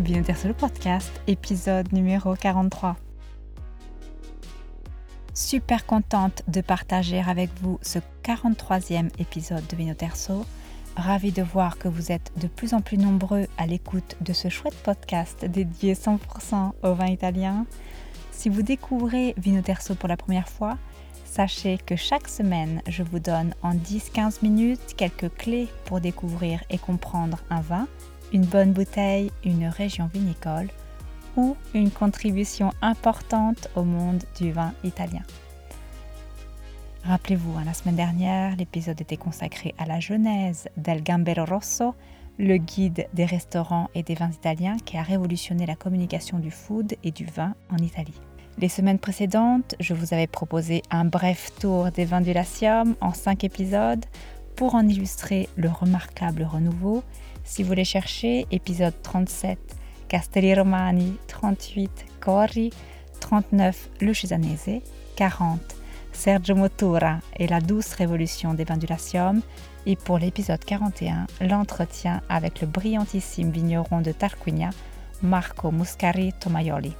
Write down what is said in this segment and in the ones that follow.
bienvenue le podcast, épisode numéro 43. Super contente de partager avec vous ce 43e épisode de Vinoterso. Ravie de voir que vous êtes de plus en plus nombreux à l'écoute de ce chouette podcast dédié 100% au vin italien. Si vous découvrez Vinoterso pour la première fois, sachez que chaque semaine, je vous donne en 10-15 minutes quelques clés pour découvrir et comprendre un vin une bonne bouteille, une région vinicole ou une contribution importante au monde du vin italien. Rappelez-vous, hein, la semaine dernière, l'épisode était consacré à la genèse del Gambero Rosso, le guide des restaurants et des vins italiens qui a révolutionné la communication du food et du vin en Italie. Les semaines précédentes, je vous avais proposé un bref tour des vins du Latium en 5 épisodes pour en illustrer le remarquable renouveau si vous les cherchez, épisode 37, Castelli Romani, 38, Corri, 39, Le Cesanese, 40, Sergio Motura et la douce révolution des Latium, et pour l'épisode 41, l'entretien avec le brillantissime vigneron de Tarquinia, Marco Muscari Tomaioli.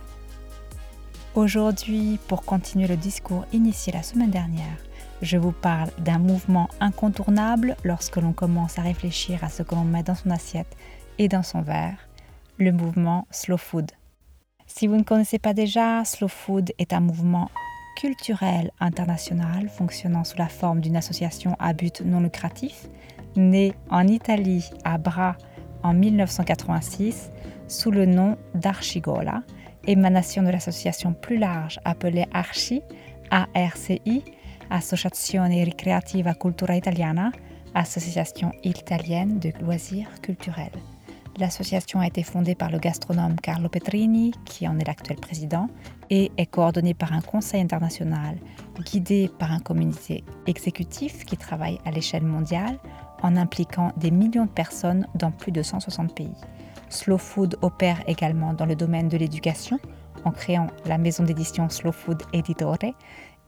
Aujourd'hui, pour continuer le discours initié la semaine dernière, je vous parle d'un mouvement incontournable lorsque l'on commence à réfléchir à ce que l'on met dans son assiette et dans son verre, le mouvement Slow Food. Si vous ne connaissez pas déjà, Slow Food est un mouvement culturel international fonctionnant sous la forme d'une association à but non lucratif, née en Italie à Bra en 1986 sous le nom d'Archigola, émanation de l'association plus large appelée Archi, ARCI, Associazione Ricreativa Cultura Italiana, association italienne de loisirs culturels. L'association a été fondée par le gastronome Carlo Petrini, qui en est l'actuel président, et est coordonnée par un conseil international, guidé par un comité exécutif qui travaille à l'échelle mondiale en impliquant des millions de personnes dans plus de 160 pays. Slow Food opère également dans le domaine de l'éducation en créant la maison d'édition Slow Food Editore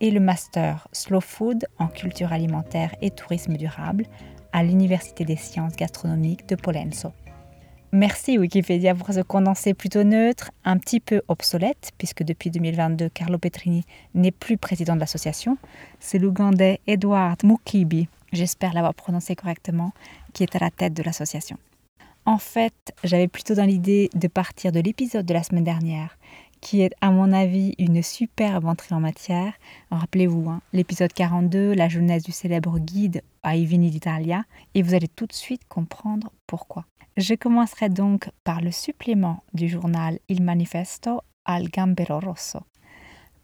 et le master Slow Food en culture alimentaire et tourisme durable à l'Université des sciences gastronomiques de Polenzo. Merci Wikipédia pour ce condensé plutôt neutre, un petit peu obsolète, puisque depuis 2022, Carlo Petrini n'est plus président de l'association. C'est l'Ougandais Edward Mukibi, j'espère l'avoir prononcé correctement, qui est à la tête de l'association. En fait, j'avais plutôt dans l'idée de partir de l'épisode de la semaine dernière, qui est à mon avis une superbe entrée en matière. Rappelez-vous, hein, l'épisode 42, la jeunesse du célèbre guide à Vini d'Italia, et vous allez tout de suite comprendre pourquoi. Je commencerai donc par le supplément du journal Il Manifesto al Gambero Rosso.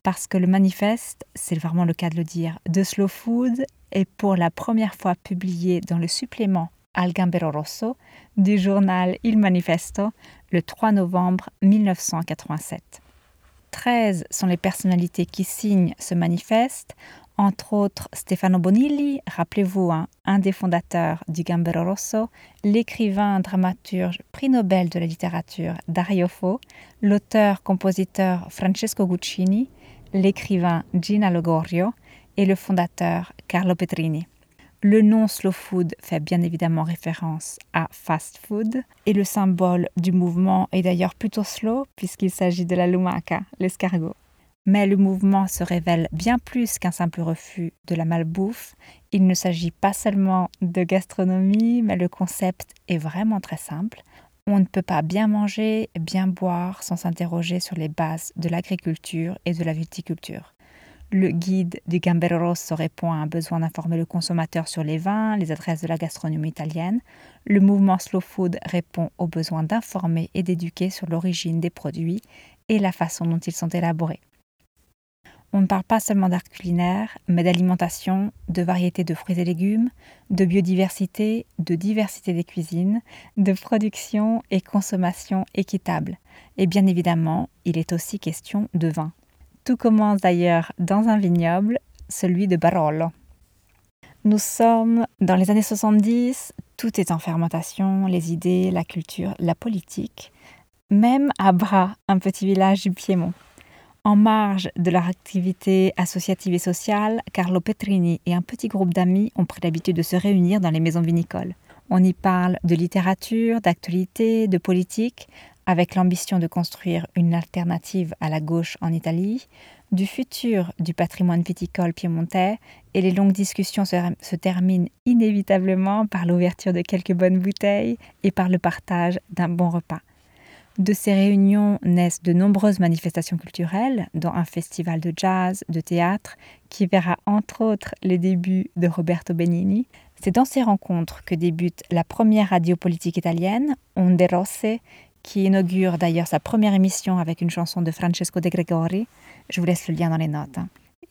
Parce que le manifeste, c'est vraiment le cas de le dire, de Slow Food est pour la première fois publié dans le supplément Al Gambero Rosso du journal Il Manifesto le 3 novembre 1987. 13 sont les personnalités qui signent ce manifeste, entre autres Stefano Bonilli, rappelez-vous, hein, un des fondateurs du Gambero Rosso, l'écrivain dramaturge prix Nobel de la littérature Dario Fo, l'auteur-compositeur Francesco Guccini, l'écrivain Gina Logorio et le fondateur Carlo Petrini. Le nom slow food fait bien évidemment référence à fast food et le symbole du mouvement est d'ailleurs plutôt slow puisqu'il s'agit de la lumaca, l'escargot. Mais le mouvement se révèle bien plus qu'un simple refus de la malbouffe. Il ne s'agit pas seulement de gastronomie, mais le concept est vraiment très simple. On ne peut pas bien manger, bien boire sans s'interroger sur les bases de l'agriculture et de la viticulture. Le guide du Gambero Rosso répond à un besoin d'informer le consommateur sur les vins, les adresses de la gastronomie italienne. Le mouvement Slow Food répond au besoin d'informer et d'éduquer sur l'origine des produits et la façon dont ils sont élaborés. On ne parle pas seulement d'art culinaire, mais d'alimentation, de variété de fruits et légumes, de biodiversité, de diversité des cuisines, de production et consommation équitable. Et bien évidemment, il est aussi question de vin. Tout commence d'ailleurs dans un vignoble, celui de Barolo. Nous sommes dans les années 70, tout est en fermentation, les idées, la culture, la politique, même à Bra, un petit village du Piémont. En marge de leur activité associative et sociale, Carlo Petrini et un petit groupe d'amis ont pris l'habitude de se réunir dans les maisons vinicoles. On y parle de littérature, d'actualité, de politique, avec l'ambition de construire une alternative à la gauche en Italie, du futur du patrimoine viticole piémontais et les longues discussions se, terminent inévitablement par l'ouverture de quelques bonnes bouteilles et par le partage d'un bon repas. De ces réunions naissent de nombreuses manifestations culturelles, dont un festival de jazz, de théâtre, qui verra entre autres les débuts de Roberto Benigni. C'est dans ces rencontres que débute la première radio politique italienne, Onde Rosse, qui inaugure d'ailleurs sa première émission avec une chanson de Francesco De Gregori. Je vous laisse le lien dans les notes.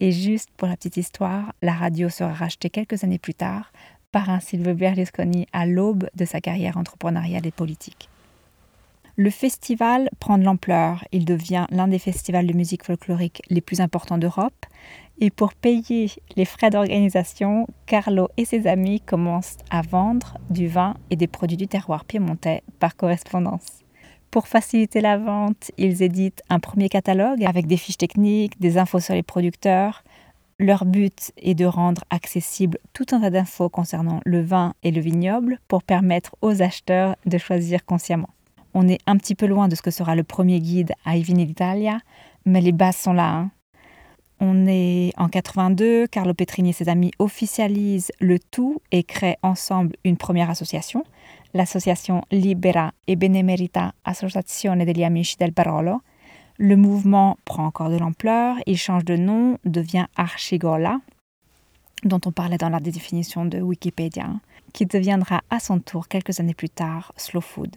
Et juste pour la petite histoire, la radio sera rachetée quelques années plus tard par un Silvio Berlusconi à l'aube de sa carrière entrepreneuriale et politique. Le festival prend de l'ampleur. Il devient l'un des festivals de musique folklorique les plus importants d'Europe. Et pour payer les frais d'organisation, Carlo et ses amis commencent à vendre du vin et des produits du terroir piémontais par correspondance. Pour faciliter la vente, ils éditent un premier catalogue avec des fiches techniques, des infos sur les producteurs. Leur but est de rendre accessible tout un tas d'infos concernant le vin et le vignoble pour permettre aux acheteurs de choisir consciemment. On est un petit peu loin de ce que sera le premier guide à Ivini d'Italia, mais les bases sont là. Hein. On est en 82, Carlo Petrini et ses amis officialisent le tout et créent ensemble une première association, l'association Libera e Benemerita Associazione degli Amici del Barolo. Le mouvement prend encore de l'ampleur, il change de nom, devient Archigola, dont on parlait dans la définition de Wikipédia, qui deviendra à son tour quelques années plus tard Slow Food.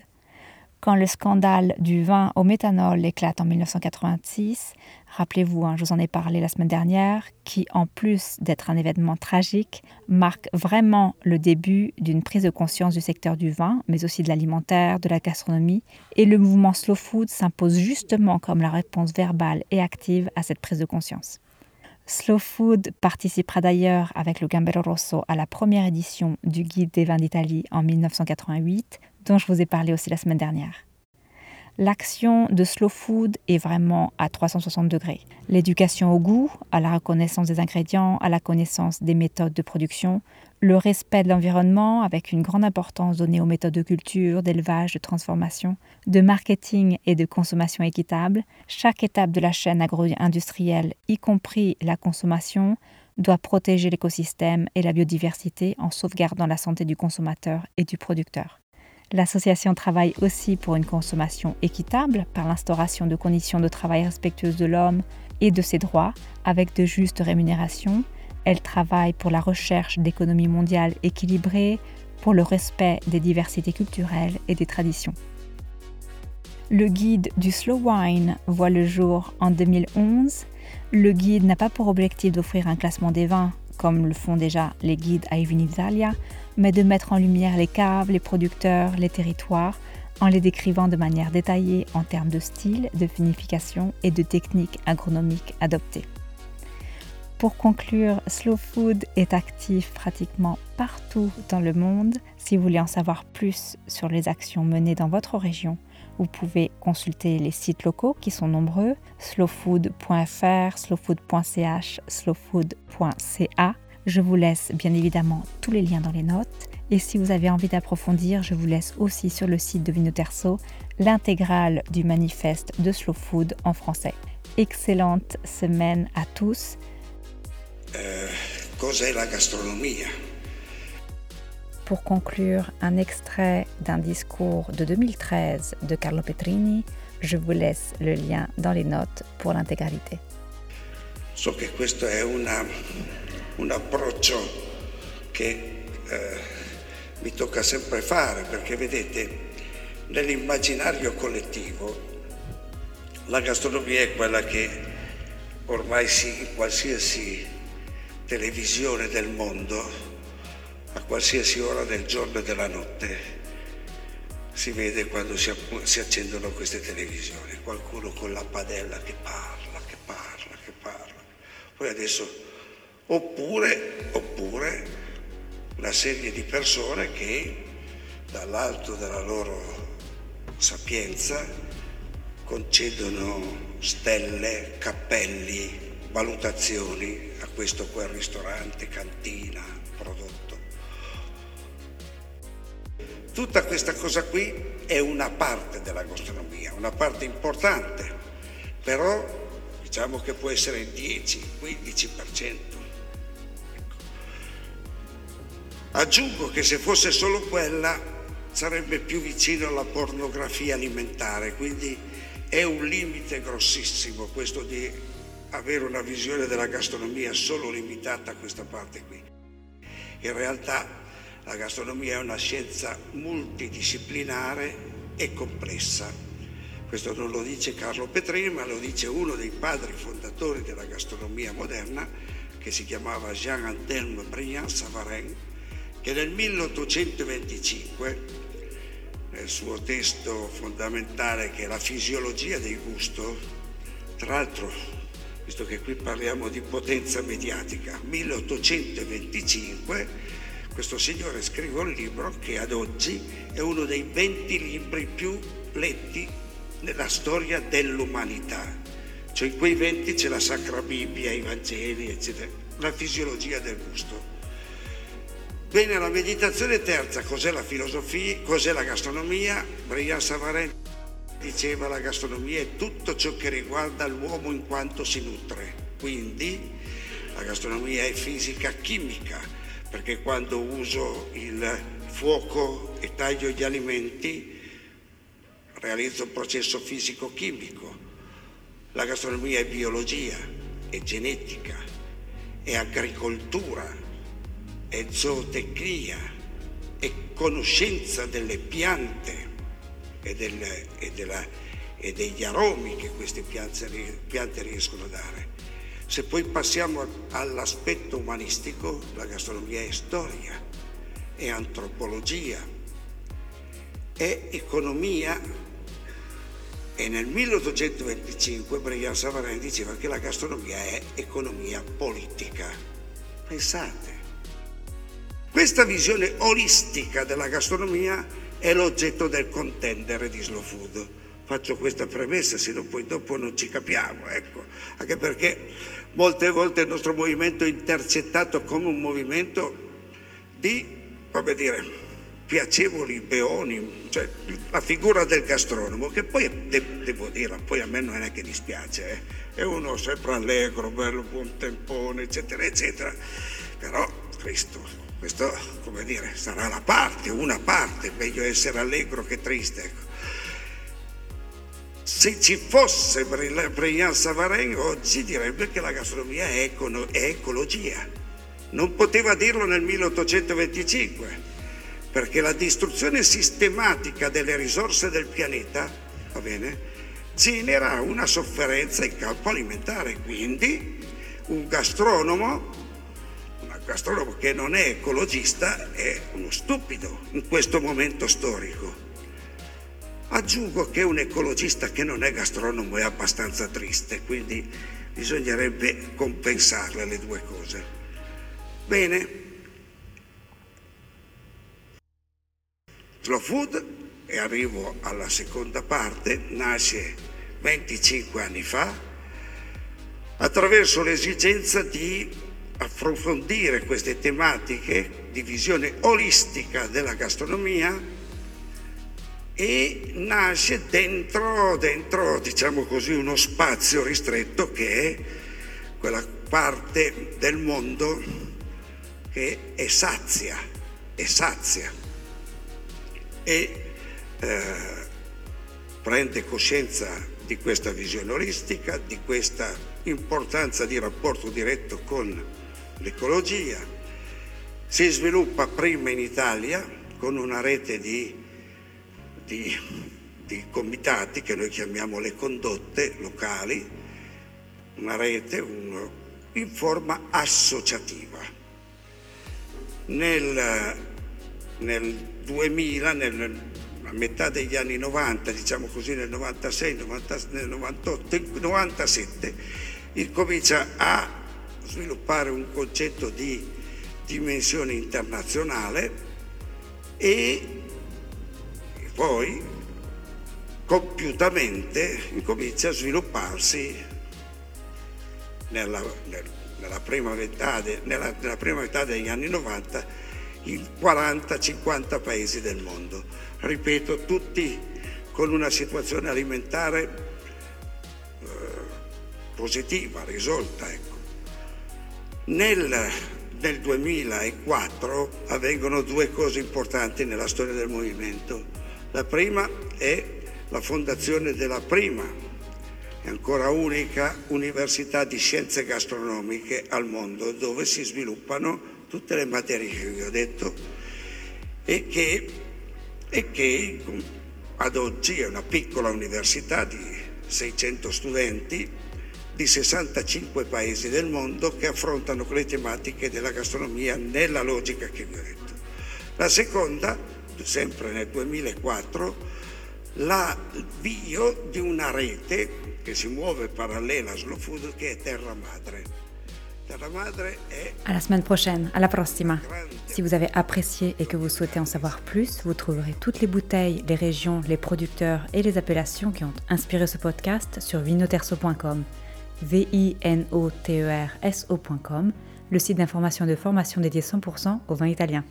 Quand le scandale du vin au méthanol éclate en 1986, rappelez-vous, hein, je vous en ai parlé la semaine dernière, qui en plus d'être un événement tragique, marque vraiment le début d'une prise de conscience du secteur du vin, mais aussi de l'alimentaire, de la gastronomie, et le mouvement Slow Food s'impose justement comme la réponse verbale et active à cette prise de conscience. Slow Food participera d'ailleurs avec le Gambero Rosso à la première édition du Guide des vins d'Italie en 1988, dont je vous ai parlé aussi la semaine dernière. L'action de Slow Food est vraiment à 360 degrés. L'éducation au goût, à la reconnaissance des ingrédients, à la connaissance des méthodes de production, le respect de l'environnement avec une grande importance donnée aux méthodes de culture, d'élevage, de transformation, de marketing et de consommation équitable. Chaque étape de la chaîne agro-industrielle, y compris la consommation, doit protéger l'écosystème et la biodiversité en sauvegardant la santé du consommateur et du producteur. L'association travaille aussi pour une consommation équitable par l'instauration de conditions de travail respectueuses de l'homme et de ses droits avec de justes rémunérations. Elle travaille pour la recherche d'économies mondiales équilibrées, pour le respect des diversités culturelles et des traditions. Le guide du Slow Wine voit le jour en 2011. Le guide n'a pas pour objectif d'offrir un classement des vins comme le font déjà les guides à Italia, mais de mettre en lumière les caves, les producteurs, les territoires, en les décrivant de manière détaillée en termes de style, de finification et de techniques agronomiques adoptées. Pour conclure, Slow Food est actif pratiquement partout dans le monde. Si vous voulez en savoir plus sur les actions menées dans votre région, vous pouvez consulter les sites locaux qui sont nombreux, slowfood.fr, slowfood.ch, slowfood.ca. Je vous laisse bien évidemment tous les liens dans les notes. Et si vous avez envie d'approfondir, je vous laisse aussi sur le site de Vinoterso l'intégrale du manifeste de Slow Food en français. Excellente semaine à tous. Euh, cos'è la gastronomia? Pour conclure un extrait d'un discours de 2013 de Carlo Petrini. Je vous laisse le lien dans les notes pour l'intégralité. So che questo è una, un approccio che eh, mi tocca sempre fare perché vedete nell'immaginario collettivo la gastronomia è quella che ormai sì, in qualsiasi televisione del mondo a qualsiasi ora del giorno e della notte si vede quando si, si, accendono queste televisioni, qualcuno con la padella che parla, che parla, che parla. Poi adesso, oppure, oppure una serie di persone che dall'alto della loro sapienza concedono stelle, cappelli, valutazioni a questo o quel ristorante, cantina, prodotto Tutta questa cosa qui è una parte della gastronomia, una parte importante, però diciamo che può essere il 10-15%. Aggiungo che se fosse solo quella sarebbe più vicino alla pornografia alimentare, quindi è un limite grossissimo questo di avere una visione della gastronomia solo limitata a questa parte qui. In realtà la gastronomia è una scienza multidisciplinare e complessa questo non lo dice Carlo Petrini, ma lo dice uno dei padri fondatori della gastronomia moderna, che si chiamava Jean-Antelme Briand Savarin, che nel 1825, nel suo testo fondamentale che è La fisiologia del gusto, tra l'altro, visto che qui parliamo di potenza mediatica, 1825, questo signore scrive un libro che ad oggi è uno dei 20 libri più letti nella storia dell'umanità. Cioè in quei venti c'è la Sacra Bibbia, i Vangeli, eccetera, la fisiologia del gusto. Bene, la meditazione terza, cos'è la filosofia, cos'è la gastronomia? Brian Savarin diceva la gastronomia è tutto ciò che riguarda l'uomo in quanto si nutre. Quindi la gastronomia è fisica chimica, perché quando uso il fuoco e taglio gli alimenti realizza un processo fisico-chimico. La gastronomia è biologia, è genetica, è agricoltura, è zootecnia, è conoscenza delle piante e, del, e, della, e degli aromi che queste piante, piante riescono a dare. Se poi passiamo all'aspetto umanistico, la gastronomia è storia, è antropologia, è economia e nel 1825 Brian Savarin diceva che la gastronomia è economia politica. Pensate. Questa visione olistica della gastronomia è l'oggetto del contendere di Slow Food. Faccio questa premessa, se no poi dopo non ci capiamo, ecco. Anche perché molte volte il nostro movimento è intercettato come un movimento di, come dire, piacevoli beoni, cioè la figura del gastronomo, che poi de- devo dire, poi a me non è che dispiace, eh. è uno sempre allegro, bello, buon tempone, eccetera, eccetera, però Cristo, questo come dire, sarà la parte, una parte, meglio essere allegro che triste. Ecco. Se ci fosse Brian Savarin oggi direbbe che la gastronomia è, ecologia. Non poteva dirlo nel 1825 perché la distruzione sistematica delle risorse del pianeta, va bene, genera una sofferenza in campo alimentare, quindi un gastronomo, gastronomo che non è ecologista è uno stupido in questo momento storico. Aggiungo che un ecologista che non è gastronomo è abbastanza triste, quindi bisognerebbe compensarle le due cose. Bene, Slow Food, e arrivo alla seconda parte, nasce 25 anni fa attraverso l'esigenza di approfondire queste tematiche di visione olistica della gastronomia e nasce dentro, dentro diciamo così, uno spazio ristretto che è quella parte del mondo che è sazia, è sazia. E eh, prende coscienza di questa visione olistica, di questa importanza di rapporto diretto con l'ecologia. Si sviluppa prima in Italia con una rete di, di, di comitati che noi chiamiamo le condotte locali, una rete un, in forma associativa. Nel, nel 2000, nel, a metà degli anni 90, diciamo così nel 96, 90, nel 98, 97, incomincia a sviluppare un concetto di dimensione internazionale e poi compiutamente incomincia a svilupparsi nella, nella, prima, metà de, nella, nella prima metà degli anni 90 in 40-50 paesi del mondo. Ripeto, tutti con una situazione alimentare eh, positiva, risolta. Ecco. Nel, nel 2004 avvengono due cose importanti nella storia del movimento. La prima è la fondazione della prima e ancora unica università di scienze gastronomiche al mondo dove si sviluppano tutte le materie che vi ho detto e che, e che ad oggi è una piccola università di 600 studenti di 65 paesi del mondo che affrontano le tematiche della gastronomia nella logica che vi ho detto. La seconda, sempre nel 2004, l'avvio di una rete che si muove parallela a Slow Food che è Terra Madre. Terra Madre è... À la semaine prochaine, à la prossima. Si vous avez apprécié et que vous souhaitez en savoir plus, vous trouverez toutes les bouteilles, les régions, les producteurs et les appellations qui ont inspiré ce podcast sur vinoterso.com. V-I-N-O-T-E-R-S-O.com, le site d'information et de formation dédié 100% au vin italien.